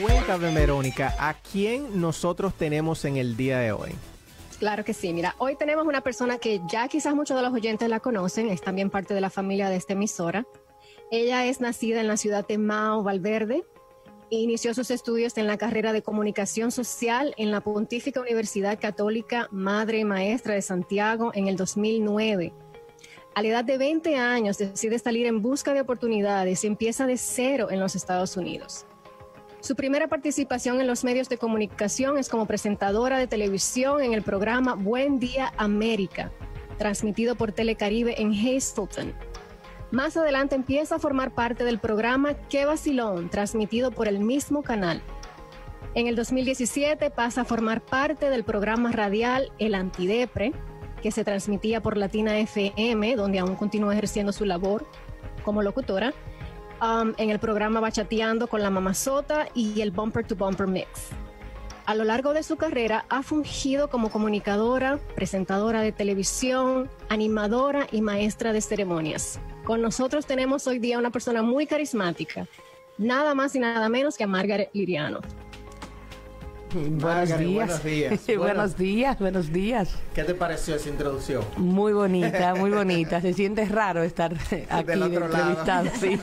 Cuéntame, Verónica, ¿a quién nosotros tenemos en el día de hoy? Claro que sí. Mira, hoy tenemos una persona que ya quizás muchos de los oyentes la conocen, es también parte de la familia de esta emisora. Ella es nacida en la ciudad de Mao, Valverde. Inició sus estudios en la carrera de comunicación social en la Pontífica Universidad Católica Madre y Maestra de Santiago en el 2009. A la edad de 20 años decide salir en busca de oportunidades y empieza de cero en los Estados Unidos. Su primera participación en los medios de comunicación es como presentadora de televisión en el programa Buen Día América, transmitido por Telecaribe en Hazleton. Más adelante empieza a formar parte del programa Qué Vacilón, transmitido por el mismo canal. En el 2017 pasa a formar parte del programa radial El Antidepre, que se transmitía por Latina FM, donde aún continúa ejerciendo su labor como locutora Um, en el programa Bachateando con la Mamazota y el Bumper to Bumper Mix. A lo largo de su carrera ha fungido como comunicadora, presentadora de televisión, animadora y maestra de ceremonias. Con nosotros tenemos hoy día una persona muy carismática, nada más y nada menos que a Margaret Liriano. Buenos días. Buenos días. buenos días, buenos días. ¿Qué te pareció esa introducción? Muy bonita, muy bonita. Se siente raro estar aquí del otro lado. Sí.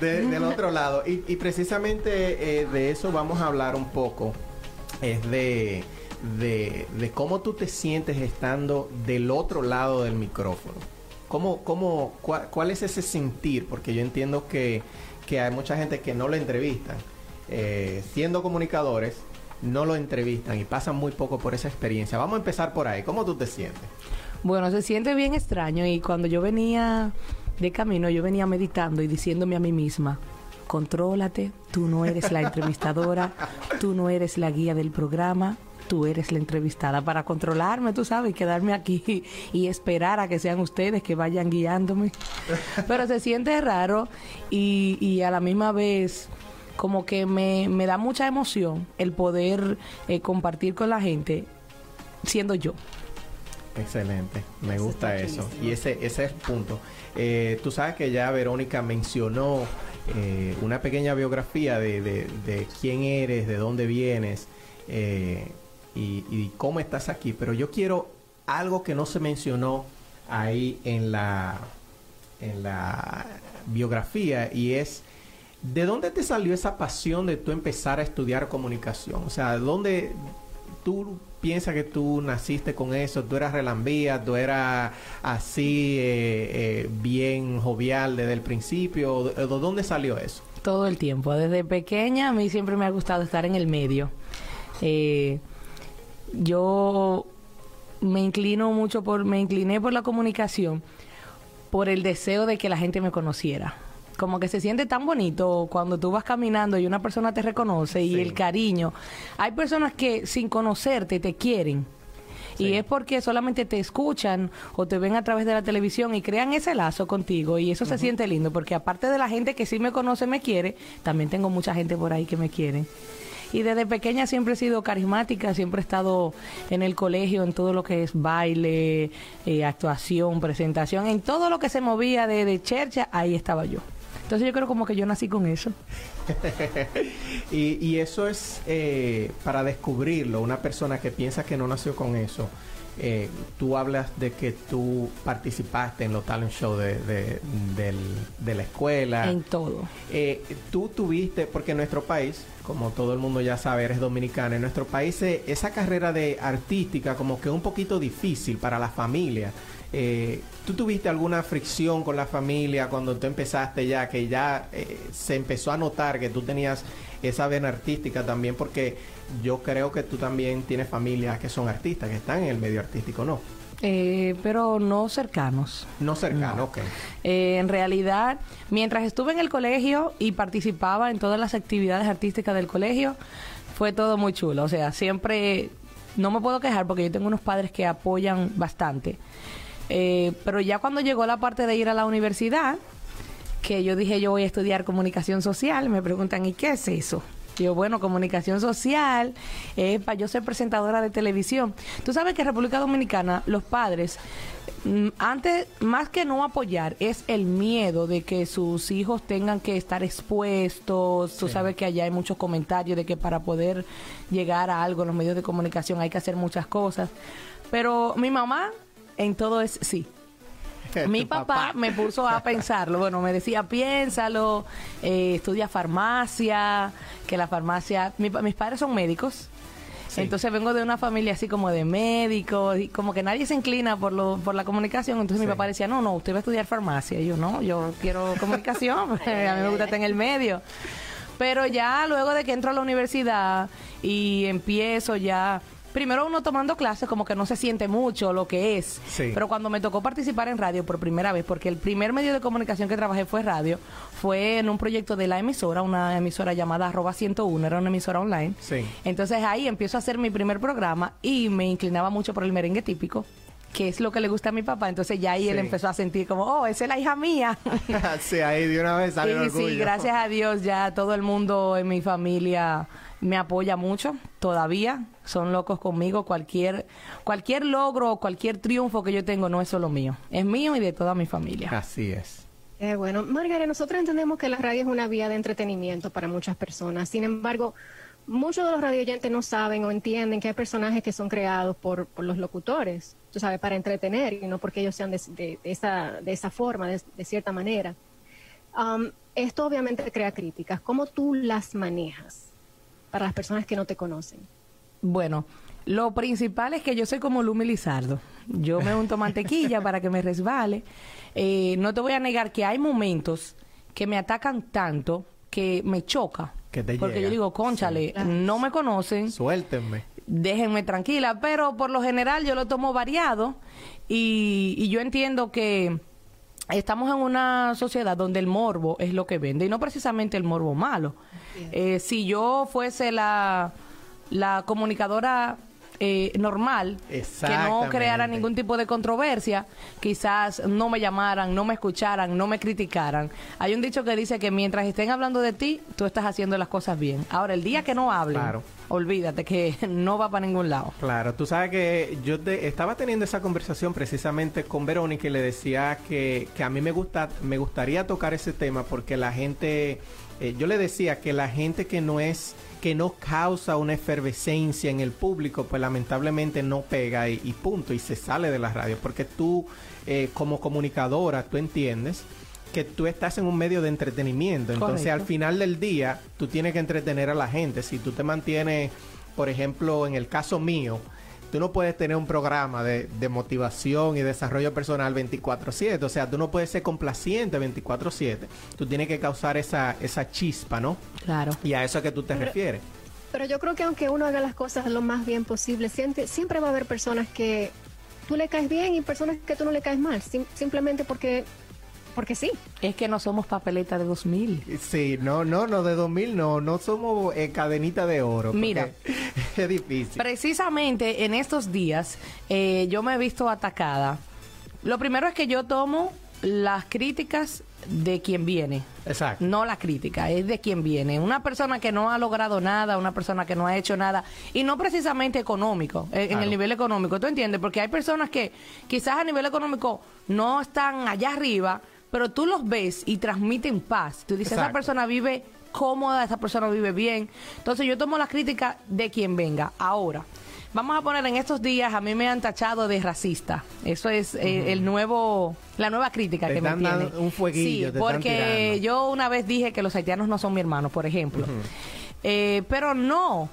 del otro lado. Y, precisamente eh, de eso vamos a hablar un poco. Es de, de, cómo tú te sientes estando del otro lado del micrófono. ¿Cómo, cómo, cuál, es ese sentir? Porque yo entiendo que, que hay mucha gente que no lo entrevistan eh, siendo comunicadores, no lo entrevistan y pasan muy poco por esa experiencia. Vamos a empezar por ahí. ¿Cómo tú te sientes? Bueno, se siente bien extraño y cuando yo venía de camino, yo venía meditando y diciéndome a mí misma, contrólate, tú no eres la entrevistadora, tú no eres la guía del programa, tú eres la entrevistada para controlarme, tú sabes, quedarme aquí y esperar a que sean ustedes que vayan guiándome. Pero se siente raro y, y a la misma vez como que me, da mucha emoción el poder eh, compartir con la gente siendo yo. Excelente, me gusta eso. Y ese, ese es el punto. Eh, tú sabes que ya Verónica mencionó eh, una pequeña biografía de, quién eres, de dónde vienes y, y, cómo estás aquí, pero yo quiero algo que no se mencionó ahí en la, en la biografía y es ¿De dónde te salió esa pasión de tú empezar a estudiar comunicación? O sea, ¿dónde tú piensas que tú naciste con eso? ¿Tú eras relambía? ¿Tú eras así eh, eh, bien jovial desde el principio? ¿De dónde salió eso? Todo el tiempo. Desde pequeña a mí siempre me ha gustado estar en el medio. Eh, yo me inclino mucho por, me incliné por la comunicación, por el deseo de que la gente me conociera como que se siente tan bonito cuando tú vas caminando y una persona te reconoce y el cariño. Hay personas que sin conocerte te quieren. Y es porque solamente te escuchan o te ven a través de la televisión y crean ese lazo contigo y eso se siente lindo porque aparte de la gente que sí me conoce, me quiere, también tengo mucha gente por ahí que me quiere. Y desde pequeña siempre he sido carismática, siempre he estado en el colegio en todo lo que es baile, eh, actuación, presentación, en todo lo que se movía de, de chercha, ahí estaba yo. Entonces yo creo como que yo nací con eso. y, eso es eh, para descubrirlo, una persona que piensa que no nació con eso. Eh, tú hablas de que tú participaste en los talent shows de, la escuela. En todo. Eh, tú tuviste, porque en nuestro país, como todo el mundo ya sabe, eres dominicana, en nuestro país esa carrera de artística como que es un poquito difícil para la familia. Eh, ¿Tú tuviste alguna fricción con la familia cuando tú empezaste ya, que ya eh, se empezó a notar que tú tenías esa vena artística también? Porque yo creo que tú también tienes familias que son artistas, que están en el medio artístico, ¿no? Eh, pero no cercanos. No cercanos, ok. Eh, en realidad, mientras estuve en el colegio y participaba en todas las actividades artísticas del colegio, fue todo muy chulo. O sea, siempre no me puedo quejar porque yo tengo unos padres que apoyan bastante. Eh, pero ya cuando llegó la parte de ir a la universidad, que yo dije yo voy a estudiar comunicación social, me preguntan, ¿y qué es eso? Yo, bueno, comunicación social, eh, para yo ser presentadora de televisión. Tú sabes que en República Dominicana los padres, mm, antes, más que no apoyar, es el miedo de que sus hijos tengan que estar expuestos. Tú sabes que allá hay muchos comentarios de que para poder llegar a algo en los medios de comunicación hay que hacer muchas cosas. Pero mi mamá en todo es sí. Mi papá, me puso a pensarlo. Bueno, me decía, piénsalo, eh, estudia farmacia, que la farmacia... mis padres son médicos. Entonces vengo de una familia así como de médicos, y como que nadie se inclina por lo, por la comunicación. Entonces mi papá decía, no, no, usted va a estudiar farmacia. Y yo, no, yo quiero comunicación, a mí me gusta estar en el medio. Pero ya luego de que entro a la universidad y empiezo ya primero uno tomando clases como que no se siente mucho lo que es. Pero cuando me tocó participar en radio por primera vez, porque el primer medio de comunicación que trabajé fue radio, fue en un proyecto de la emisora, una emisora llamada arroba 101, era una emisora online. Entonces ahí empiezo a hacer mi primer programa y me inclinaba mucho por el merengue típico que es lo que le gusta a mi papá. Entonces ya ahí él empezó a sentir como, oh, esa es la hija mía. sí, ahí de una vez salió sí, Sí, gracias a Dios ya todo el mundo en mi familia me apoya mucho todavía, son locos conmigo, cualquier cualquier logro o cualquier triunfo que yo tengo no es solo mío, es mío y de toda mi familia. Así es. Eh, bueno, Margarita, nosotros entendemos que la radio es una vía de entretenimiento para muchas personas. Sin embargo, muchos de los radioyentes no saben o entienden que hay personajes que son creados por, los locutores, tú sabes, para entretener y no porque ellos sean de, esa, de esa forma, de, cierta manera. Um, esto obviamente crea críticas. ¿Cómo tú las manejas? Para las personas que no te conocen? Bueno, lo principal es que yo soy como Lumi Lizardo. Yo me unto mantequilla para que me resbale. Eh, no te voy a negar que hay momentos que me atacan tanto que me choca. porque yo digo, conchale, no me conocen. Suéltenme. Déjenme tranquila, pero por lo general yo lo tomo variado y, y yo entiendo que estamos en una sociedad donde el morbo es lo que vende y no precisamente el morbo malo. Eh, si yo fuese la, la comunicadora eh, normal, que no creara ningún tipo de controversia, quizás no me llamaran, no me escucharan, no me criticaran. Hay un dicho que dice que mientras estén hablando de ti, tú estás haciendo las cosas bien. Ahora, el día que no hablen, olvídate que no va para ningún lado. Claro, tú sabes que yo estaba teniendo esa conversación precisamente con Verónica y le decía que, que a mí me, gusta, me gustaría tocar ese tema porque la gente eh, yo le decía que la gente que no es que no causa una efervescencia en el público, pues lamentablemente no pega y, punto, y se sale de la radio, porque tú eh, como comunicadora, tú entiendes que tú estás en un medio de entretenimiento, entonces al final del día tú tienes que entretener a la gente, si tú te mantienes, por ejemplo, en el caso mío, tú no puedes tener un programa de, motivación y desarrollo personal 24/7, o sea, tú no puedes ser complaciente 24/7, tú tienes que causar esa, esa chispa, ¿no? Claro. Y a eso es que tú te refieres. Pero yo creo que aunque uno haga las cosas lo más bien posible, siempre, siempre va a haber personas que tú le caes bien y personas que tú no le caes mal, simplemente porque porque sí. Es que no somos papeleta de 2000. Sí, no, no, no, de 2000 no, no somos eh, cadenita de oro. Mira, es difícil. Precisamente en estos días eh, yo me he visto atacada. Lo primero es que yo tomo las críticas de quien viene. Exacto. No la crítica, es de quien viene. Una persona que no ha logrado nada, una persona que no ha hecho nada, y no precisamente económico, eh, en el nivel económico, ¿tú entiendes? Porque hay personas que quizás a nivel económico no están allá arriba, pero tú los ves y transmiten paz. Tú dices, esa persona vive cómoda, esa persona vive bien. Entonces yo tomo la crítica de quien venga. Ahora, vamos a poner en estos días, a mí me han tachado de racista. Eso es eh, el nuevo, la nueva crítica que me tiene. Un fueguillo. Sí, porque yo una vez dije que los haitianos no son mi hermano, por ejemplo. Eh, pero no.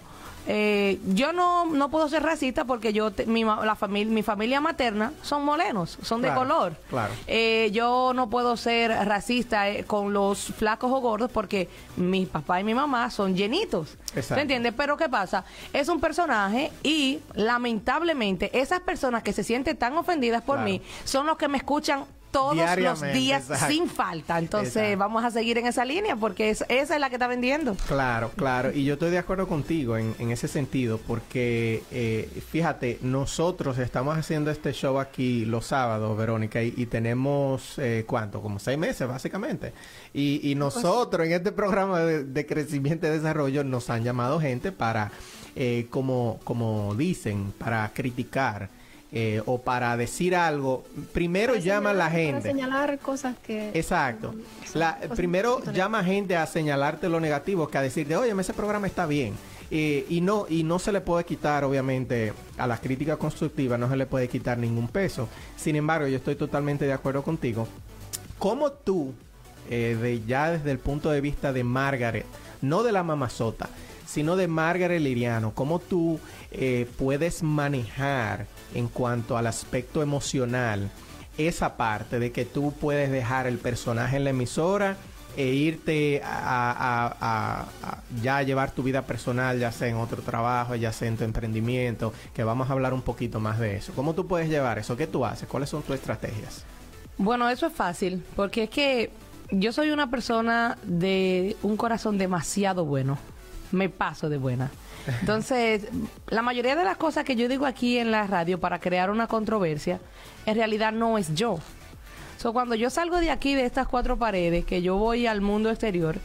Eh, yo no, no puedo ser racista porque yo te- mi, la familia mi familia materna son morenos, son de color. claro. Eh, yo no puedo ser racista eh, con los flacos o gordos porque mi papá y mi mamá son llenitos. ¿Se entiende? Pero ¿qué pasa? Es un personaje y lamentablemente esas personas que se sienten tan ofendidas por Claro. mí son los que me escuchan todos los días exacto. sin falta. Entonces Exacto. vamos a seguir en esa línea porque es- esa es la que está vendiendo. Claro, claro. Y yo estoy de acuerdo contigo en, en ese sentido, porque eh, fíjate, nosotros estamos haciendo este show aquí los sábados, Verónica, y, y tenemos, eh, ¿cuánto? Como seis meses, básicamente. Y, y nosotros en este programa de, de crecimiento y desarrollo nos han llamado gente para, eh, como, como dicen, para criticar. Eh, o para decir algo, primero Para llama a la gente. Para señalar cosas que... Exacto. La, cosas primero llama gente a señalarte lo negativo que a decirte, oye, ese programa está bien. Eh, y no y no se le puede quitar, obviamente, a las críticas constructivas, no se le puede quitar ningún peso. Sin embargo, yo estoy totalmente de acuerdo contigo. ¿Cómo tú, eh, de, ya desde el punto de vista de Margaret, no de la mamazota, sino de Margaret Liriano, cómo tú eh, puedes manejar en cuanto al aspecto emocional esa parte de que tú puedes dejar el personaje en la emisora e irte a, a- ya llevar tu vida personal, ya sea en otro trabajo, ya sea en tu emprendimiento, que vamos a hablar un poquito más de eso. ¿Cómo tú puedes llevar eso? ¿Qué tú haces? ¿Cuáles son tus estrategias? Bueno, eso es fácil, porque es que yo soy una persona de un corazón demasiado bueno. Me paso de buena. Entonces, la mayoría de las cosas que yo digo aquí en la radio para crear una controversia, en realidad no es yo. So, cuando yo salgo de aquí, de estas cuatro paredes, que yo voy al mundo exterior,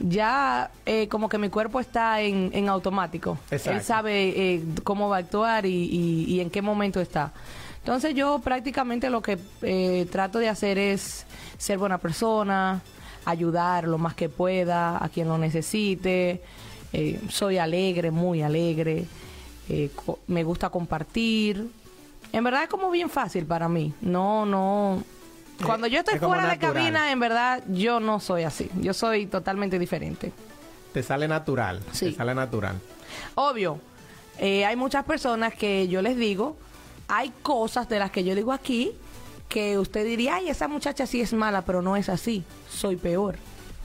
ya eh, como que mi cuerpo está en, en automático. Exacto. Él sabe eh, cómo va a actuar y, y- y en qué momento está. Entonces yo prácticamente lo que eh, trato de hacer es ser buena persona, ayudar lo más que pueda a quien lo necesite. Eh, soy alegre, muy alegre. eh, me gusta compartir. En verdad es como bien fácil para mí. No, no. Cuando yo estoy es fuera de natural. cabina, en verdad yo no soy así. Yo soy totalmente diferente. Te sale natural. Sí. Te sale natural. Obvio, eh, hay muchas personas que yo les digo, hay cosas de las que yo digo aquí que usted diría, ay, esa muchacha sí es mala, pero no es así, soy peor.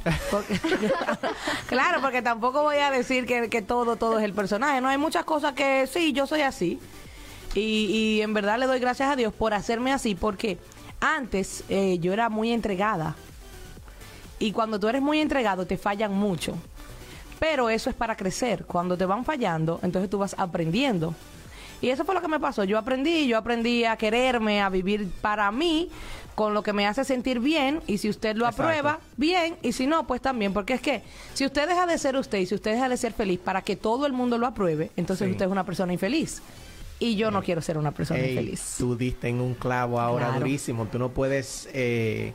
Claro, porque tampoco voy a decir que, todo, todo es el personaje, no hay muchas cosas que sí, yo soy así. Y, y en verdad le doy gracias a Dios por hacerme así, porque antes eh, yo era muy entregada. Y cuando tú eres muy entregado, te fallan mucho. Pero eso es para crecer. Cuando te van fallando, entonces tú vas aprendiendo. Y eso fue lo que me pasó. Yo aprendí, yo aprendí a quererme, a vivir para mí, con lo que me hace sentir bien. Y si usted lo Exacto. aprueba, bien. Y si no, pues también. Porque es que si usted deja de ser usted y si usted deja de ser feliz para que todo el mundo lo apruebe, entonces Sí. usted es una persona infeliz. Y yo no quiero ser una persona Ey, infeliz. Tú diste en un clavo ahora Claro. durísimo. Tú no puedes. eh,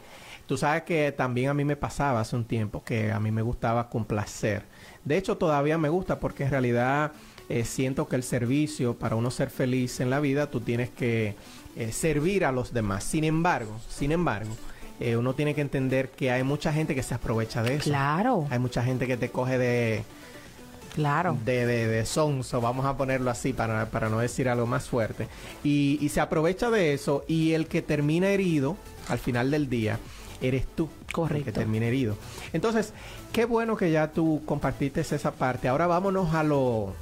tú sabes que también a mí me pasaba hace un tiempo que a mí me gustaba complacer. De hecho, todavía me gusta porque en realidad eh, siento que el servicio, para uno ser feliz en la vida, tú tienes que eh, servir a los demás. Sin embargo, sin embargo, eh, uno tiene que entender que hay mucha gente que se aprovecha de eso. Claro, Hay mucha gente que te coge de, claro. de, de, de sonso, vamos a ponerlo así para, para no decir algo más fuerte. Y, y se aprovecha de eso y el que termina herido al final del día eres tú. El que Correcto. termina herido. Entonces, qué bueno que ya tú compartiste esa parte. Ahora vámonos a lo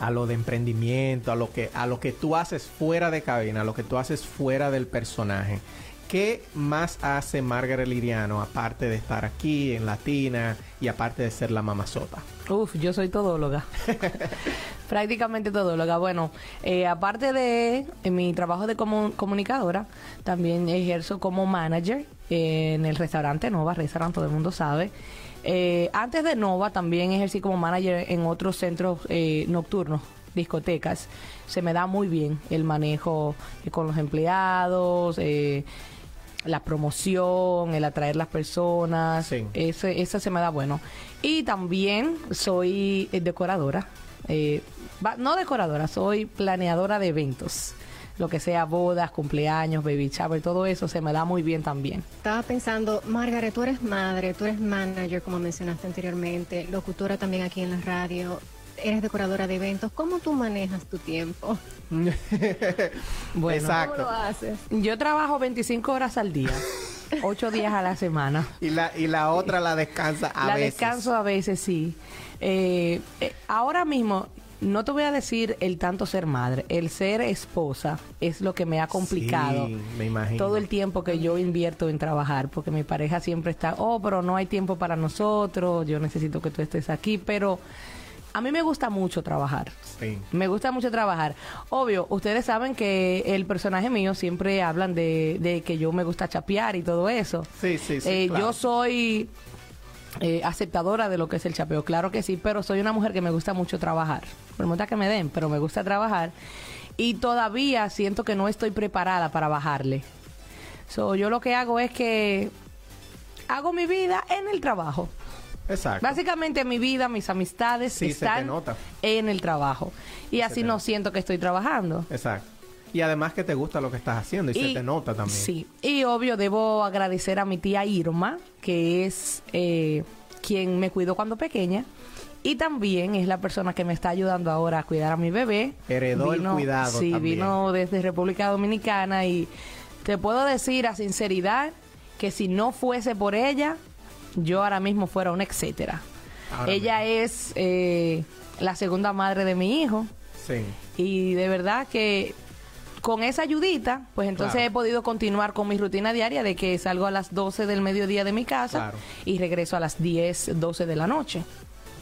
a lo de emprendimiento, a lo que a lo que tú haces fuera de cabina, a lo que tú haces fuera del personaje. ¿Qué más hace Margaret Liriano aparte de estar aquí en Latina y aparte de ser la mamazota? Uf, yo soy todóloga. Prácticamente todóloga. Bueno, eh, aparte de eh, mi trabajo de comu- comunicadora, también ejerzo como manager eh, en el restaurante Nova, restaurante todo el mundo sabe. Eh, antes de Nova también ejercí como manager en otros centros eh, nocturnos, discotecas. Se me da muy bien el manejo eh, con los empleados, eh, la promoción, el atraer las personas, Sí. ese, ese se me da bueno. Y también soy eh, decoradora, eh, va- no decoradora, soy planeadora de eventos. Lo que sea bodas, cumpleaños, baby shower, todo eso se me da muy bien también. Estaba pensando, Margaret, tú eres madre, tú eres manager, como mencionaste anteriormente, locutora también aquí en la radio. eres decoradora de eventos. ¿Cómo tú manejas tu tiempo? Bueno, Exacto. ¿Cómo lo haces? yo trabajo 25 horas al día, 8 días a la semana. Y la, y la otra la descansa a la veces. descanso a veces, sí. Eh, eh, ahora mismo, no te voy a decir el tanto ser madre, el ser esposa es lo que me ha complicado. Sí, me imagino. Todo el tiempo que yo invierto en trabajar, porque mi pareja siempre está, oh, pero no hay tiempo para nosotros, yo necesito que tú estés aquí, pero a mí me gusta mucho trabajar. Sí. Me gusta mucho trabajar. Obvio, ustedes saben que el personaje mío siempre hablan de, de que yo me gusta chapear y todo eso. Sí, sí, sí, Eh, claro. Yo soy eh, aceptadora de lo que es el chapeo, claro que sí, pero soy una mujer que me gusta mucho trabajar. Me gusta que me den, pero me gusta trabajar. Y todavía siento que no estoy preparada para bajarle. So, yo lo que hago es que hago mi vida en el trabajo. Exacto. Básicamente mi vida, mis amistades Sí, están nota. en el trabajo. Y así no nota. siento que estoy trabajando. Exacto. Y además que te gusta lo que estás haciendo y, se te nota también. Sí, y obvio debo agradecer a mi tía Irma, que es eh, quien me cuidó cuando pequeña. Y también es la persona que me está ayudando ahora a cuidar a mi bebé. Heredó el cuidado Sí, también. vino desde República Dominicana y te puedo decir a sinceridad que si no fuese por ella, yo ahora mismo fuera una etcétera. Ahora ella es eh, la segunda madre de mi hijo. Sí. Y de verdad que con esa ayudita, pues entonces Claro. he podido continuar con mi rutina diaria de que salgo a las 12 del mediodía de mi casa Claro. y regreso a las 10, 12 de la noche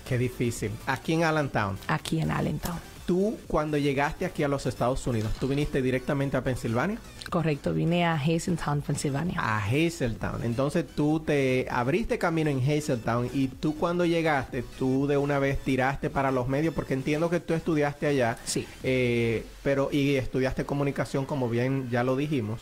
Qué difícil. Aquí en Allentown, aquí en Allentown. Tú cuando llegaste aquí a los Estados Unidos, ¿tú viniste directamente a Pensilvania? Correcto, vine a Hazeltown, Pensilvania. A Hazeltown. Entonces tú te abriste camino en Hazeltown y tú cuando llegaste, tú de una vez tiraste para los medios, porque entiendo que tú estudiaste allá, Sí. eh, pero y estudiaste comunicación, como bien ya lo dijimos.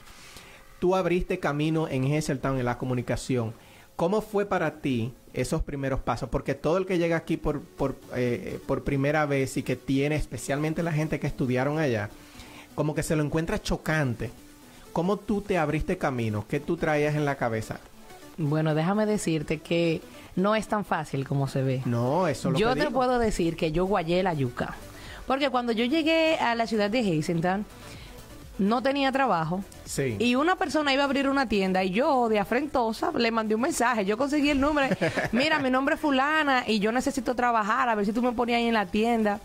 Tú abriste camino en Hazeltown en la comunicación. ¿Cómo fue para ti esos primeros pasos? Porque todo el que llega aquí por, por, eh, por primera vez y que tiene, especialmente la gente que estudiaron allá, como que se lo encuentra chocante. ¿Cómo tú te abriste camino? ¿Qué tú traías en la cabeza? Bueno, déjame decirte que no es tan fácil como se ve. No, eso lo yo que te digo. puedo decir que yo guayé la yuca. Porque cuando yo llegué a la ciudad de Hazeltown, no tenía trabajo. Sí. Y una persona iba a abrir una tienda y yo, de afrentosa, le mandé un mensaje. Yo conseguí el número. Mira, mi nombre es fulana y yo necesito trabajar. A ver si tú me ponías ahí en la tienda.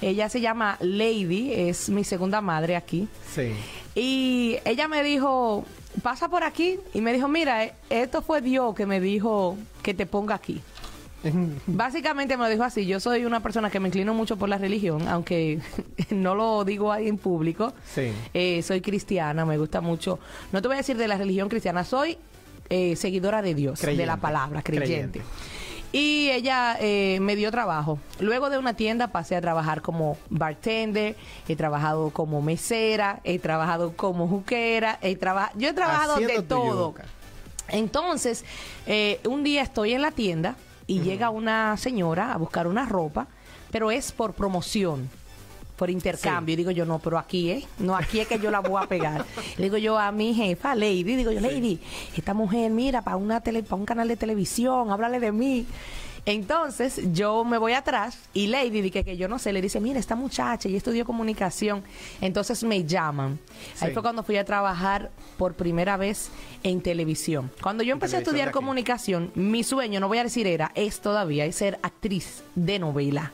Ella se llama Lady, es mi segunda madre aquí. Sí. Y ella me dijo, pasa por aquí. Y me dijo, mira, eh, esto fue Dios que me dijo que te ponga aquí. Básicamente me lo dijo así. Yo soy una persona que me inclino mucho por la religión, aunque no lo digo ahí en público. Sí. Eh, soy cristiana, me gusta mucho. No te voy a decir de la religión cristiana, soy eh, seguidora de Dios, de la palabra, creyente. Creyente. Y ella eh, me dio trabajo. Luego de una tienda pasé a trabajar como bartender, he trabajado como mesera, he trabajado como juquera, he traba- yo he trabajado Haciendo de todo. Entonces, eh, un día estoy en la tienda y llega una señora a buscar una ropa, pero es por promoción, por intercambio. Y digo yo, no, pero aquí es, no, aquí es que yo la voy a pegar. Le digo yo a mi jefa, Lady, digo yo, Lady, esta mujer, mira, para una tele, para un canal de televisión, háblale de mí. Entonces yo me voy atrás y Lady, dice que yo no sé, le dice, mira, esta muchacha, y estudió comunicación. Entonces me llaman. Ahí fue cuando fui a trabajar por primera vez en televisión. Cuando yo empecé a estudiar comunicación, mi sueño, no voy a decir era, es todavía, es ser actriz de novela.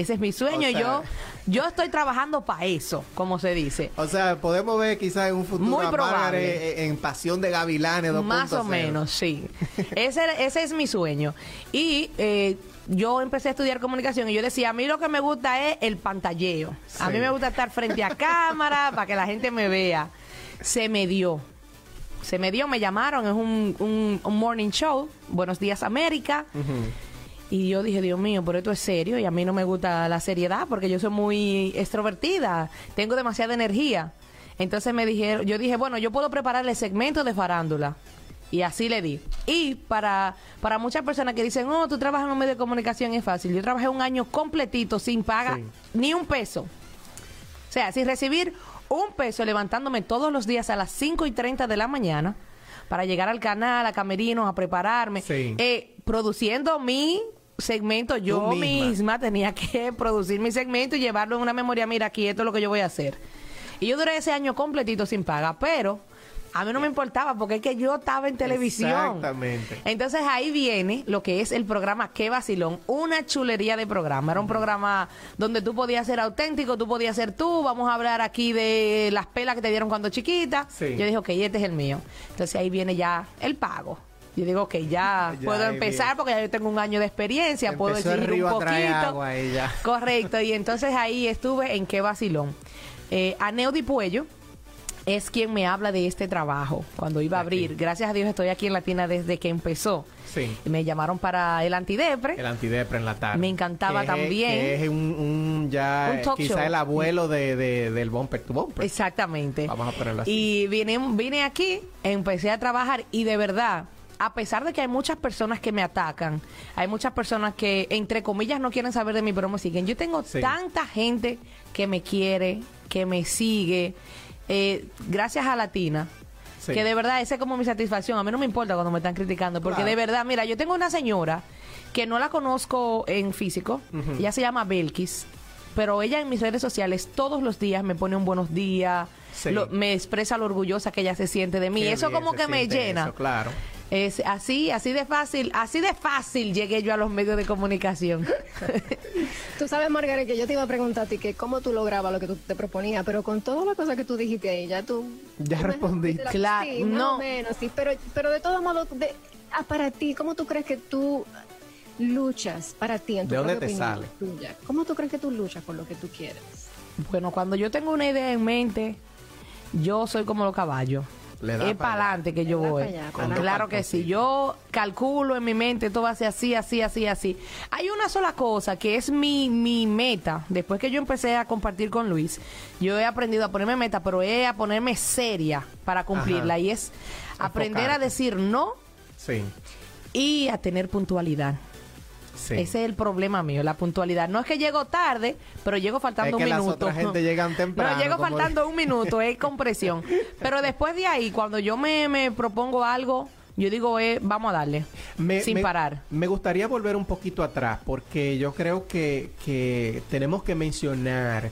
Ese es mi sueño. O sea- yo, yo estoy trabajando para eso, como se dice. O sea, podemos ver quizás en un futuro Muy probable. En Pasión de Gavilanes 2.0. Más o menos, sí. Ese, ese es mi sueño. Y eh, yo empecé a estudiar comunicación y yo decía, a mí lo que me gusta es el pantalleo. A mí me gusta estar frente a cámara para que la gente me vea. Se me dio. Se me dio, me llamaron, es un, un, un morning show, Buenos Días América. Y yo dije, Dios mío, pero esto es serio y a mí no me gusta la seriedad porque yo soy muy extrovertida, tengo demasiada energía. Entonces me dijeron, yo dije, bueno, yo puedo prepararle segmentos de farándula. Y así le di. Y para, para muchas personas que dicen, oh, tú trabajas en un medio de comunicación es fácil. Yo trabajé un año completito sin paga Sí. ni un peso. O sea, sin recibir un peso, levantándome todos los días a las 5 y 30 de la mañana para llegar al canal, a Camerinos, a prepararme, Sí. eh, produciendo mi segmento, yo misma. misma. tenía que producir mi segmento y llevarlo en una memoria, mira, aquí esto es lo que yo voy a hacer. Y yo duré ese año completito sin paga, pero a mí no me importaba porque es que yo estaba en televisión. Exactamente. Entonces ahí viene lo que es el programa Qué Vacilón, una chulería de programa. Era un programa donde tú podías ser auténtico, tú podías ser tú. Vamos a hablar aquí de las pelas que te dieron cuando chiquita. Sí. Yo dije, ok, este es el mío. Entonces ahí viene ya el pago. Yo digo, ok, ya, Ya puedo empezar porque ya yo tengo un año de experiencia, puedo Empezó río un poquito. agua ella. Correcto, y entonces ahí estuve en qué vacilón. Eh, Aneudi Puello es quien me habla de este trabajo cuando iba a Aquí. abrir. Gracias a Dios estoy aquí en Latina desde que empezó. Sí. Me llamaron para el antidepre. El antidepre en la tarde. Me encantaba Que es- también. que es un, un ya, Un talk quizá show. el abuelo de, de- del bumper to bumper. Exactamente. Vamos a ponerlo así. Y vine, vine aquí, empecé a trabajar y de verdad, a pesar de que hay muchas personas que me atacan, hay muchas personas que, entre comillas, no quieren saber de mí, pero me siguen. Yo tengo Sí. tanta gente que me quiere, que me sigue, eh, gracias a Latina. Sí. Que de verdad, esa es como mi satisfacción. A mí no me importa cuando me están criticando, porque Claro. de verdad, mira, yo tengo una señora que no la conozco en físico, ella se llama Belkis, pero ella en mis redes sociales todos los días me pone un buenos días, Sí. lo- me expresa lo orgullosa que ella se siente de mí. Qué eso como que me llena. eso, claro. Es así, así de fácil, así de fácil llegué yo a los medios de comunicación. Tú sabes, Margaret, que yo te iba a preguntar a ti que cómo tú lograbas lo que tú te proponías, pero con todas las cosas que tú dijiste ahí, ya tú... Ya respondiste. la- Claro, sí, más no. o menos, sí, pero, pero de todos modos, de- ah, para ti, ¿cómo tú crees que tú luchas para ti en tu ¿De dónde te opinión sale? tuya? ¿Cómo tú crees que tú luchas por lo que tú quieres? bueno, cuando yo tengo una idea en mente, yo soy como los caballos. Le da es para adelante que yo voy. allá. Claro que sí. Yo calculo en mi mente, esto va a ser así, así, así, así. Hay una sola cosa que es mi, mi meta. Después que yo empecé a compartir con Luis, yo he aprendido a ponerme meta, pero he a ponerme seria para cumplirla. Ajá. Y es aprender a decir no Sí, y a tener puntualidad. Sí. Ese es el problema mío, la puntualidad. No es que llego tarde, pero llego faltando Es un las minuto. otras gente llegan temprano, No, llego faltando un minuto, es compresión. Pero después de ahí, cuando yo me, me propongo algo, yo digo, eh, vamos a darle, Me- sin me- parar. Me gustaría volver un poquito atrás porque yo creo que, que tenemos que mencionar.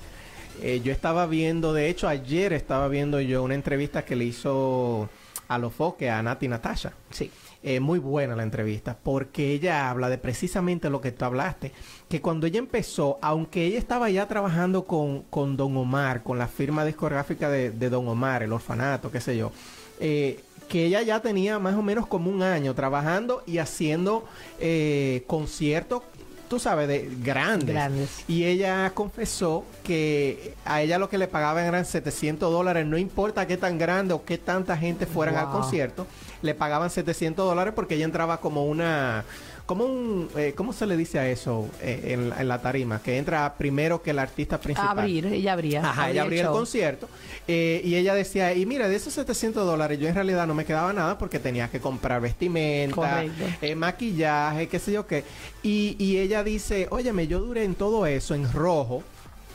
eh, yo estaba viendo, de hecho ayer estaba viendo yo una entrevista que le hizo a los foques a Nati Natasha. Sí. Eh, muy buena la entrevista porque ella habla de precisamente lo que tú hablaste, que cuando ella empezó, aunque ella estaba ya trabajando con, con Don Omar, con la firma discográfica de, de Don Omar, el orfanato, qué sé yo, eh, que ella ya tenía más o menos como un año trabajando y haciendo eh, conciertos, tú sabes, de grandes. Grandes. Y ella confesó que a ella lo que le pagaban eran 700 dólares, no importa qué tan grande o qué tanta gente fueran al concierto, le pagaban 700 dólares porque ella entraba como una, como un, eh, ¿cómo se le dice a eso eh, en, la- en la tarima? Que entra primero que el artista principal. Abrir, ella abría. Ajá, ella abría el concierto eh, y ella decía, y mira, de esos 700 dólares yo en realidad no me quedaba nada porque tenía que comprar vestimenta, eh, maquillaje, qué sé yo qué. Y, y ella dice, óyeme, yo duré en todo eso en rojo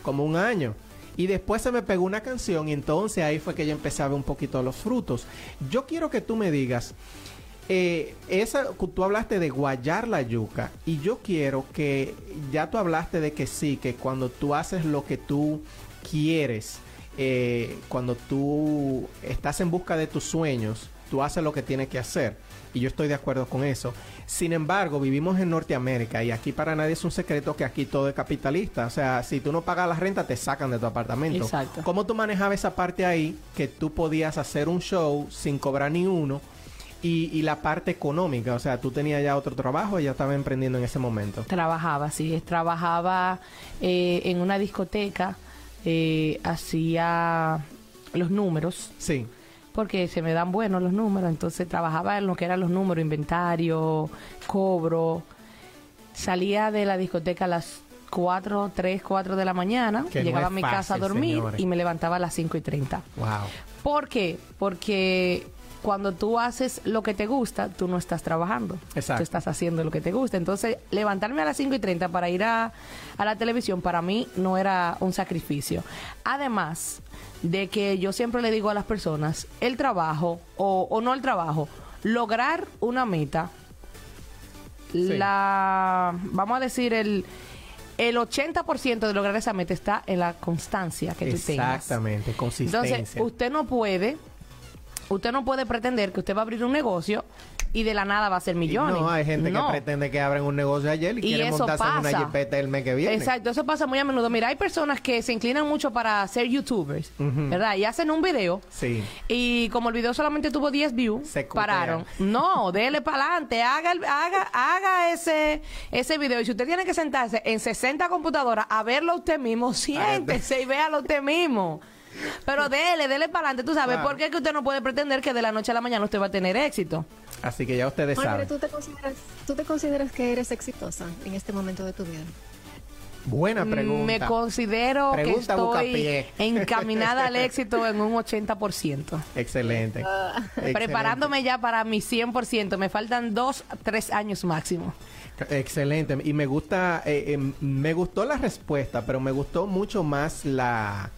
como un año. Y después se me pegó una canción y entonces ahí fue que yo empecé a ver un poquito los frutos. Yo quiero que tú me digas, eh, esa, tú hablaste de guayar la yuca y yo quiero que ya tú hablaste de que sí, que cuando tú haces lo que tú quieres, eh, cuando tú estás en busca de tus sueños, tú haces lo que tienes que hacer. Y yo estoy de acuerdo con eso. Sin embargo, vivimos en Norteamérica y aquí para nadie es un secreto que aquí todo es capitalista. O sea, si tú no pagas la renta, te sacan de tu apartamento. Exacto. ¿Cómo tú manejabas esa parte ahí que tú podías hacer un show sin cobrar ni uno? Y, y la parte económica, o sea, tú tenías ya otro trabajo y ya estaba emprendiendo en ese momento. Trabajaba, sí, trabajaba eh, en una discoteca, eh, hacía los números, Sí, porque se me dan buenos los números, entonces trabajaba en lo que eran los números, inventario, cobro, salía de la discoteca a las 4, 3, 4 de la mañana, Que llegaba a mi casa a dormir señores. y me levantaba a las 5 y 30. wow. ¿Por qué? Porque cuando tú haces lo que te gusta, tú no estás trabajando. Exacto. Tú estás haciendo lo que te gusta. Entonces, levantarme a las 5 y 30 para ir a, a la televisión, para mí no era un sacrificio. Además de que yo siempre le digo a las personas, el trabajo, o, o no el trabajo, lograr una meta la, vamos a decir, el, el 80% de lograr esa meta está en la constancia que tú tengas. Exactamente, consistencia. Entonces, usted no puede, usted no puede pretender que usted va a abrir un negocio y de la nada va a ser millones. No, hay gente No. que pretende que abren un negocio ayer y, Y quiere montarse en una jipeta el mes que viene. Exacto, eso pasa muy a menudo. Mira, hay personas que se inclinan mucho para ser youtubers, ¿verdad? Y hacen un video Sí. y como el video solamente tuvo 10 views, Se pararon. No, dele para adelante, haga, el- haga, haga ese, ese video. Y si usted tiene que sentarse en 60 computadoras a verlo usted mismo, siéntese y véalo usted mismo. Pero dele, dele para adelante, tú sabes, Claro. ¿por qué que usted no puede pretender que de la noche a la mañana usted va a tener éxito? Así que ya ustedes Margaret, saben. ¿tú te, consideras, ¿tú te consideras que eres exitosa en este momento de tu vida? Buena pregunta. Me considero Pregunta que estoy encaminada al éxito en un 80%. Excelente. Excelente. Preparándome ya para mi 100%. Me faltan dos, tres años máximo. Excelente. Y me gusta, eh, eh, me gustó la respuesta, pero me gustó mucho más la,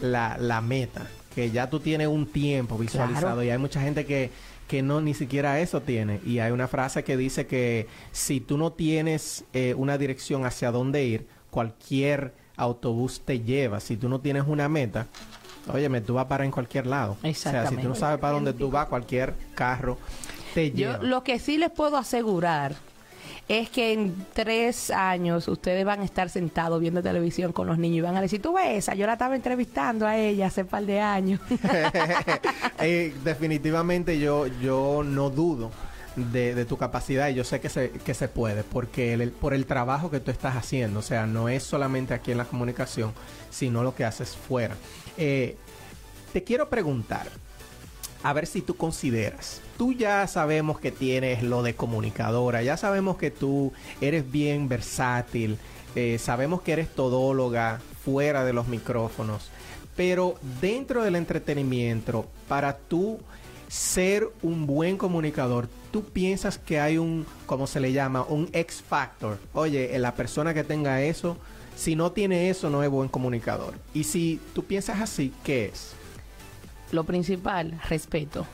la, la meta. Que ya tú tienes un tiempo visualizado Claro. y hay mucha gente que, que no ni siquiera eso tiene. Y hay una frase que dice que si tú no tienes eh, una dirección hacia dónde ir, cualquier autobús te lleva. Si tú no tienes una meta, óyeme, tú vas a parar en cualquier lado. O sea, si tú no Exactamente. sabes para dónde tú vas, cualquier carro te Yo lleva. lo que sí les puedo asegurar es que en tres años ustedes van a estar sentados viendo televisión con los niños y van a decir, tú ves esa, yo la estaba entrevistando a ella hace un par de años. Eh, definitivamente yo, yo no dudo de, tu capacidad y yo sé que se, que se puede porque por el trabajo que tú estás haciendo, o sea, no es solamente aquí en la comunicación, sino lo que haces fuera. Eh, te quiero preguntar, a ver si tú consideras, tú ya sabemos que tienes lo de comunicadora, ya sabemos que tú eres bien versátil, eh, sabemos que eres todóloga fuera de los micrófonos, pero dentro del entretenimiento, para tú ser un buen comunicador, tú piensas que hay un, como se le llama, un X factor. Oye, eh, la persona que tenga eso, si no tiene eso, no es buen comunicador. Y si tú piensas así, ¿qué es? Lo principal, respeto.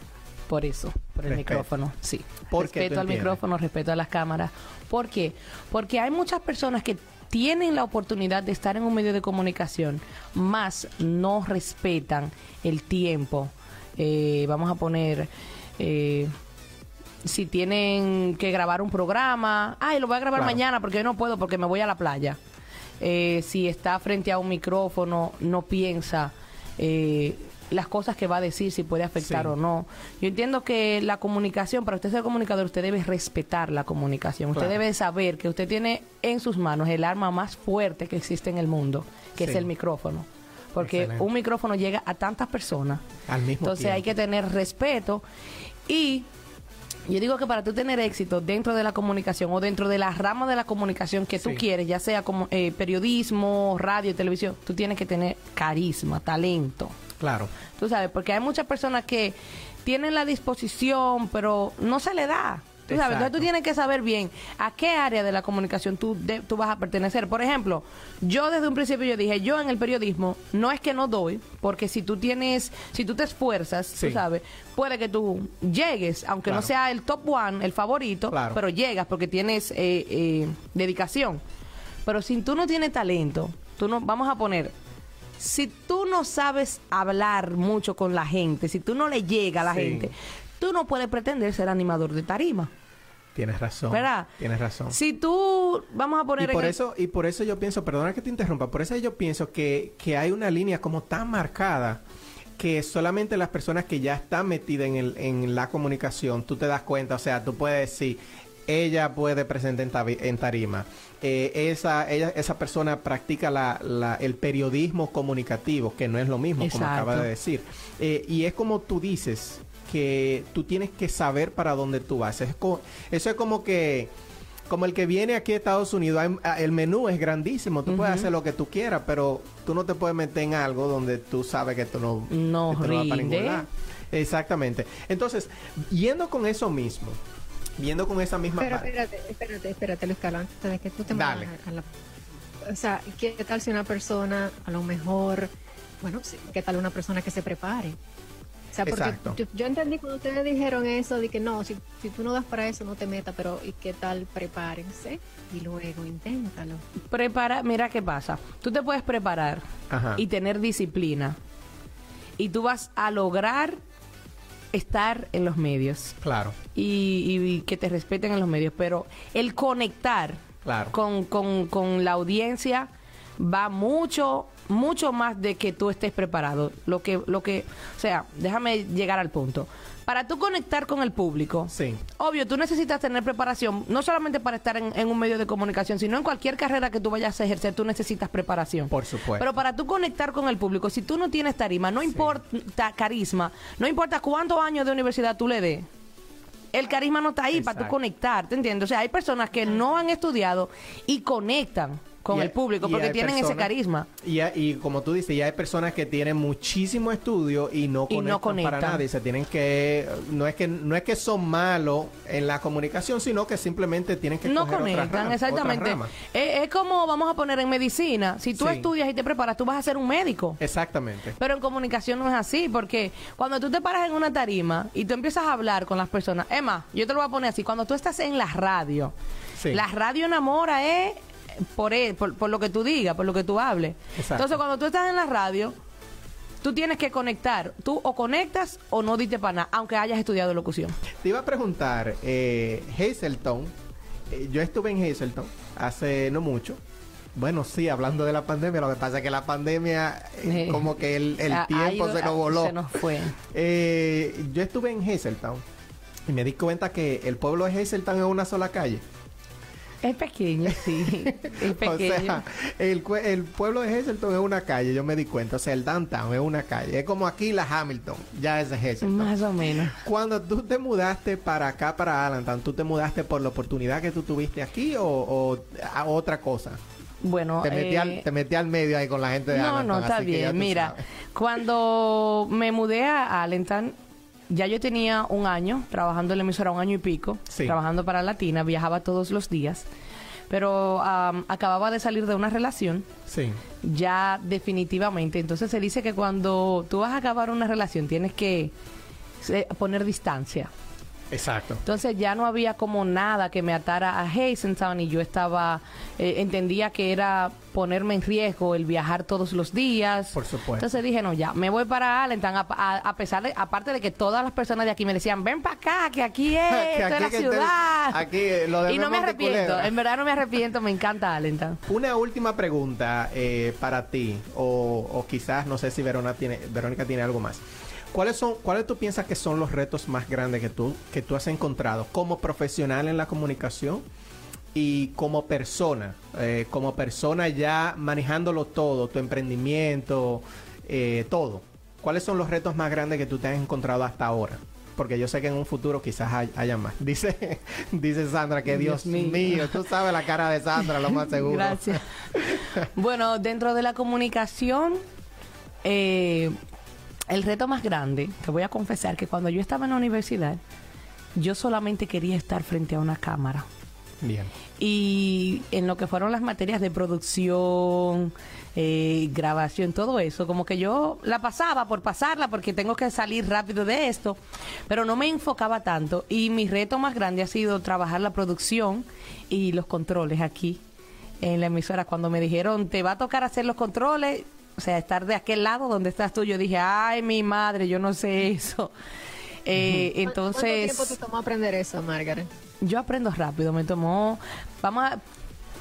Por eso, por el Respeto. micrófono, sí. ¿Por qué respeto al micrófono, respeto a las cámaras. ¿Por qué? Porque hay muchas personas que tienen la oportunidad de estar en un medio de comunicación, más no respetan el tiempo. Eh, vamos a poner... eh, si tienen que grabar un programa, ay, lo voy a grabar Claro. mañana porque yo no puedo porque me voy a la playa. Eh, si está frente a un micrófono, no piensa eh, las cosas que va a decir, si puede afectar Sí. o no. Yo entiendo que la comunicación, para usted ser comunicador, usted debe respetar la comunicación. Usted Claro. debe saber que usted tiene en sus manos el arma más fuerte que existe en el mundo, que es el micrófono. Porque Excelente. un micrófono llega a tantas personas. Al mismo Entonces hay que tener respeto y yo digo que para tú tener éxito dentro de la comunicación o dentro de la rama de la comunicación que tú Sí. quieres, ya sea como eh, periodismo, radio, televisión, tú tienes que tener carisma, talento. Claro. Tú sabes, porque hay muchas personas que tienen la disposición, pero no se le da. Tú sabes, entonces tú tienes que saber bien a qué área de la comunicación tú, de- tú vas a pertenecer. Por ejemplo, yo desde un principio yo dije, yo en el periodismo no es que no doy, porque si tú tienes, si tú te esfuerzas, Sí. tú sabes, puede que tú llegues, aunque no sea el top one, el favorito, Claro. pero llegas porque tienes eh, eh, dedicación. Pero si tú no tienes talento, tú no, vamos a poner, si tú no sabes hablar mucho con la gente, si tú no le llega a la Sí. gente, tú no puedes pretender ser animador de tarima. Tienes razón. ¿Verdad? Tienes razón. Si tú, vamos a Y poner en por el- eso, y por eso yo pienso, perdona que te interrumpa, por eso yo pienso que, que hay una línea como tan marcada que solamente las personas que ya están metidas en, el, en la comunicación, tú te das cuenta, o sea, tú puedes decir, ella puede presentar en, en tarima, eh, esa, ella, esa persona practica la, la- el periodismo comunicativo, que no es lo mismo, como acaba de decir. Eh, y es como tú dices, que tú tienes que saber para dónde tú vas. Es eso es como que como el que viene aquí a Estados Unidos, ah, el menú es grandísimo, tú puedes hacer lo que tú quieras, pero tú no te puedes meter en algo donde tú sabes que tú no, No que vas para rinde. ningún lado. Exactamente. Entonces, yendo con eso mismo, viendo con esa misma Pero espérate, espérate, espérate, Luis Carlos, antes de que tú te Dale. muevas a la... O sea, ¿qué tal si una persona, a lo mejor, bueno, sí, qué tal una persona que se prepare? O sea, porque yo, yo, entendí cuando ustedes dijeron eso, de que no, si, si tú no das para eso, no te metas, pero ¿y qué tal? Prepárense y luego inténtalo. Prepara, mira qué pasa. Tú te puedes preparar y tener disciplina y tú vas a lograr estar en los medios. Claro. Y, que te respeten en los medios, pero el conectar con, con, con la audiencia va mucho mucho más de que tú estés preparado. Lo que, lo que, o sea, déjame llegar al punto. Para tú conectar con el público, sí. obvio, tú necesitas tener preparación, no solamente para estar en, un medio de comunicación, sino en cualquier carrera que tú vayas a ejercer, tú necesitas preparación. Por supuesto. Pero para tú conectar con el público, si tú no tienes tarima, no importa carisma, no importa cuántos años de universidad tú le des, el carisma no está ahí para tú conectar, ¿te entiendes? O sea, hay personas que no han estudiado y conectan con el público porque tienen ese carisma. Y, y, como tú dices, ya hay personas que tienen muchísimo estudio y no conectan, para nada y se tienen que no es que no es que son malos en la comunicación, sino que simplemente tienen que no conectan, exactamente. Es, como vamos a poner en medicina, si tú estudias y te preparas, tú vas a ser un médico. Exactamente. Pero en comunicación no es así, porque cuando tú te paras en una tarima y tú empiezas a hablar con las personas, Emma, yo te lo voy a poner así, cuando tú estás en la radio, la radio enamora es e, por, por, lo que tú digas, por lo que tú hables. Entonces, cuando tú estás en la radio, tú tienes que conectar. Tú o conectas o no diste para nada, aunque hayas estudiado locución. Te iba a preguntar, eh, Hazelton, eh, yo estuve en Hazelton hace no mucho. Bueno, sí, hablando de la pandemia, lo que pasa es que la pandemia, eh, como que el, tiempo se nos voló. Se nos fue. yo estuve en Hazeltown y me di cuenta que el pueblo de Hazeltown es una sola calle. Es pequeño, sí. Es pequeño. o sea, el, el, pueblo de Hazleton es una calle, yo me di cuenta. O sea, el downtown es una calle. Es como aquí la Hamilton, ya es de Hazleton. Más o menos. Cuando tú te mudaste para acá, para Allentown, ¿tú te mudaste por la oportunidad que tú tuviste aquí o, a otra cosa? Bueno, te metí, al, eh, te metí al medio ahí con la gente de No, no, está bien. Mira, cuando me mudé a Allentown, ya yo tenía un año trabajando en la emisora, un año y pico, trabajando para Latina, viajaba todos los días, pero acababa de salir de una relación. Sí. Ya definitivamente. Entonces se dice que cuando tú vas a acabar una relación tienes que eh, poner distancia. Exacto. Entonces ya no había como nada que me atara a Hazentown y yo estaba, eh, entendía que era ponerme en riesgo el viajar todos los días. Por supuesto. Entonces dije, no, ya, me voy para Allentown, a, pesar de, aparte de que todas las personas de aquí me decían, ven para acá, que aquí es, esto es la ciudad. aquí, lo Y no me arrepiento, en verdad no me arrepiento, me encanta Allentown. Una última pregunta eh, para ti, o, o quizás, no sé si Verónica tiene, Verónica tiene algo más. ¿Cuáles son, cuáles tú piensas que son los retos más grandes que tú, que tú has encontrado como profesional en la comunicación y como persona, eh, como persona ya manejándolo todo, tu emprendimiento, eh, todo? ¿Cuáles son los retos más grandes que tú te has encontrado hasta ahora? Porque yo sé que en un futuro quizás haya más. Dice, dice Sandra que Dios, mío. tú sabes la cara de Sandra, lo más seguro. Gracias. bueno, dentro de la comunicación, eh, el reto más grande, te voy a confesar que cuando yo estaba en la universidad, yo solamente quería estar frente a una cámara. Bien. Y en lo que fueron las materias de producción, eh, grabación, todo eso, como que yo la pasaba por pasarla porque tengo que salir rápido de esto, pero no me enfocaba tanto. Y mi reto más grande ha sido trabajar la producción y los controles aquí en la emisora. Cuando me dijeron, te va a tocar hacer los controles, o sea, estar de aquel lado donde estás tú, yo dije, ay, mi madre, yo no sé eso. Eh, entonces... ¿Cuánto tiempo te tomó aprender eso, Margaret? Yo aprendo rápido, me tomó... Vamos a...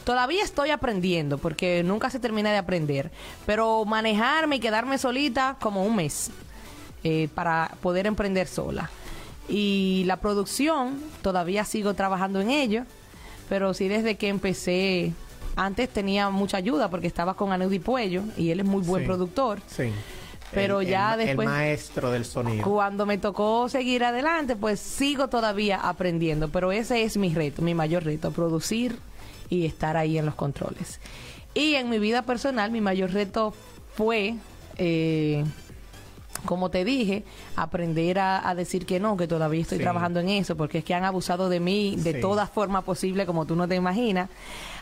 Todavía estoy aprendiendo porque nunca se termina de aprender, pero manejarme y quedarme solita como un mes eh, para poder emprender sola. Y la producción, todavía sigo trabajando en ello, pero sí desde que empecé antes tenía mucha ayuda porque estaba con Aneudi Puello y él es muy buen productor. Sí. Pero ya después. El maestro del sonido. Cuando me tocó seguir adelante, pues sigo todavía aprendiendo. Pero ese es mi reto, mi mayor reto, producir y estar ahí en los controles. Y en mi vida personal, mi mayor reto fue. Eh, como te dije, aprender a, decir que no, que todavía estoy trabajando en eso, porque es que han abusado de mí de toda forma posible, como tú no te imaginas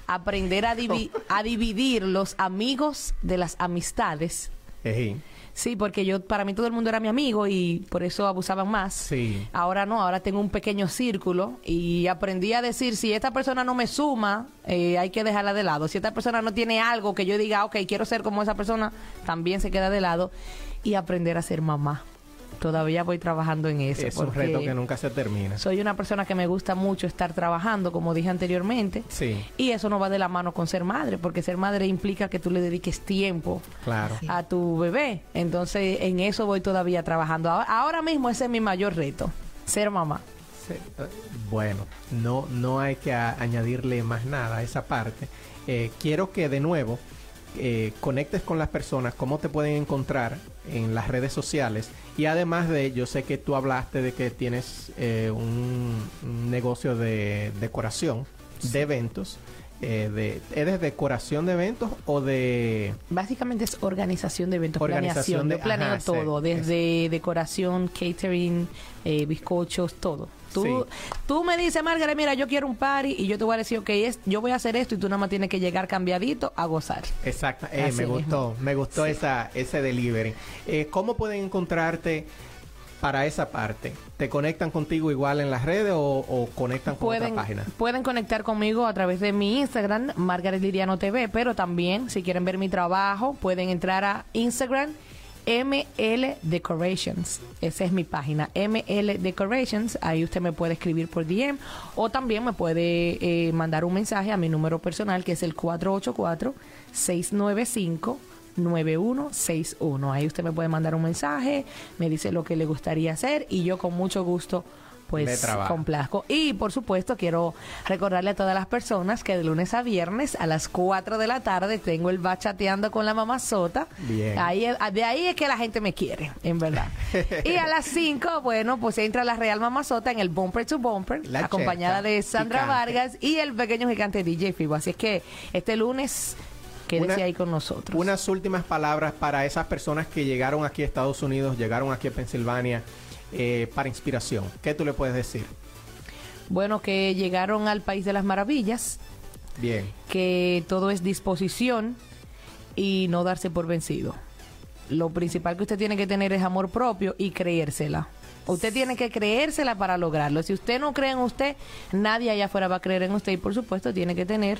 aprender a, a dividir los amigos de las amistades. Sí, porque yo, para mí todo el mundo era mi amigo y por eso abusaban más. Sí. Ahora no, ahora tengo un pequeño círculo y aprendí a decir, si esta persona no me suma, eh, hay que dejarla de lado. Si esta persona no tiene algo que yo diga, ok, quiero ser como esa persona, también se queda de lado. Y aprender a ser mamá. Todavía voy trabajando en eso. Es un reto que nunca se termina. Soy una persona que me gusta mucho estar trabajando, como dije anteriormente. Sí, Y eso no va de la mano con ser madre, porque ser madre implica que tú le dediques tiempo claro. a tu bebé. Entonces, en eso voy todavía trabajando. Ahora, mismo ese es mi mayor reto, ser mamá. Sí, Bueno, no, no hay que añadirle más nada a esa parte. Eh, quiero que de nuevo eh, conectes con las personas, cómo te pueden encontrar en las redes sociales. Y además de, yo sé que tú hablaste de que tienes eh, un, un negocio de decoración, de eventos. eh, de, ¿Eres decoración de eventos o de...? Básicamente es organización de eventos, Organización planeación. de- Yo planeo ajá, sí, todo, desde decoración, catering, eh, bizcochos, todo. Tú, Sí. tú me dices, Margaret, mira, yo quiero un party y yo te voy a decir, ok, es, yo voy a hacer esto y tú nada más tienes que llegar cambiadito a gozar. Exacto, eh, me mismo. gustó, me gustó Sí. esa, ese delivery. Eh, ¿Cómo pueden encontrarte para esa parte? ¿Te conectan contigo igual en las redes o, o conectan con Pueden, otra página? pueden conectar conmigo a través de mi Instagram, Margaret Liriano TV, pero también, si quieren ver mi trabajo, pueden entrar a Instagram, ML Decorations. Esa es mi página, ML Decorations. Ahí usted me puede escribir por DM o también me puede eh, mandar un mensaje a mi número personal, que es el 484-695. 9161. Ahí usted me puede mandar un mensaje, me dice lo que le gustaría hacer y yo con mucho gusto pues complazco. Y por supuesto quiero recordarle a todas las personas que de lunes a viernes a las 4 de la tarde tengo el bachateando con la mamá Sota. Bien. Ahí, es- de ahí es que la gente me quiere, en verdad. y a las 5, bueno, pues entra la Real Mamá Sota en el Bumper to Bumper, La acompañada de Sandra. Vargas y el pequeño gigante DJ Fibo. Así es que este lunes quédese Una- ahí con nosotros. Unas últimas palabras para esas personas que llegaron aquí a Estados Unidos, llegaron aquí a Pensilvania eh, para inspiración. ¿Qué tú le puedes decir? Bueno, que llegaron al País de las Maravillas, Bien, que todo es disposición y no darse por vencido. Lo principal que usted tiene que tener es amor propio y creérsela. Usted tiene que creérsela para lograrlo. Si usted no cree en usted, nadie allá afuera va a creer en usted y por supuesto tiene que tener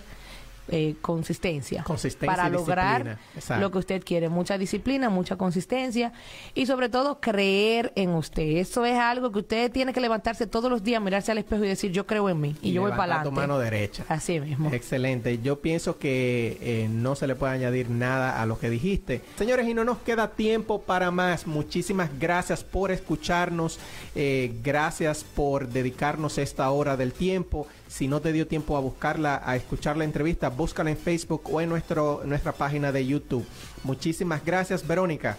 eh, consistencia, Consistencia para y lograr lo que usted quiere. Mucha disciplina, mucha consistencia y sobre todo creer en usted. Eso es algo que usted tiene que levantarse todos los días, mirarse al espejo y decir yo creo en mí y, yo voy para adelante. mano derecha. Así mismo. Excelente. Yo pienso que eh, no se le puede añadir nada a lo que dijiste. Señores, y no nos queda tiempo para más. Muchísimas gracias por escucharnos. Eh, gracias por dedicarnos esta hora del tiempo. Si no te dio tiempo a buscarla, a escuchar la entrevista, búscala en Facebook o en nuestro, nuestra página de YouTube. Muchísimas gracias, Verónica.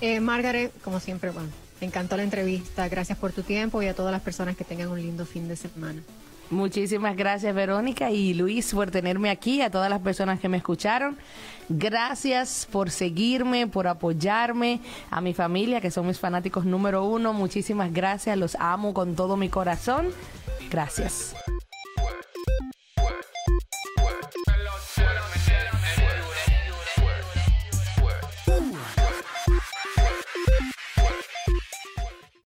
Eh, Margaret, como siempre, bueno, me encantó la entrevista. Gracias por tu tiempo y a todas las personas que tengan un lindo fin de semana. Muchísimas gracias Verónica y Luis por tenerme aquí, a todas las personas que me escucharon. Gracias por seguirme, por apoyarme, a mi familia que son mis fanáticos número uno. Muchísimas gracias, los amo con todo mi corazón. Gracias.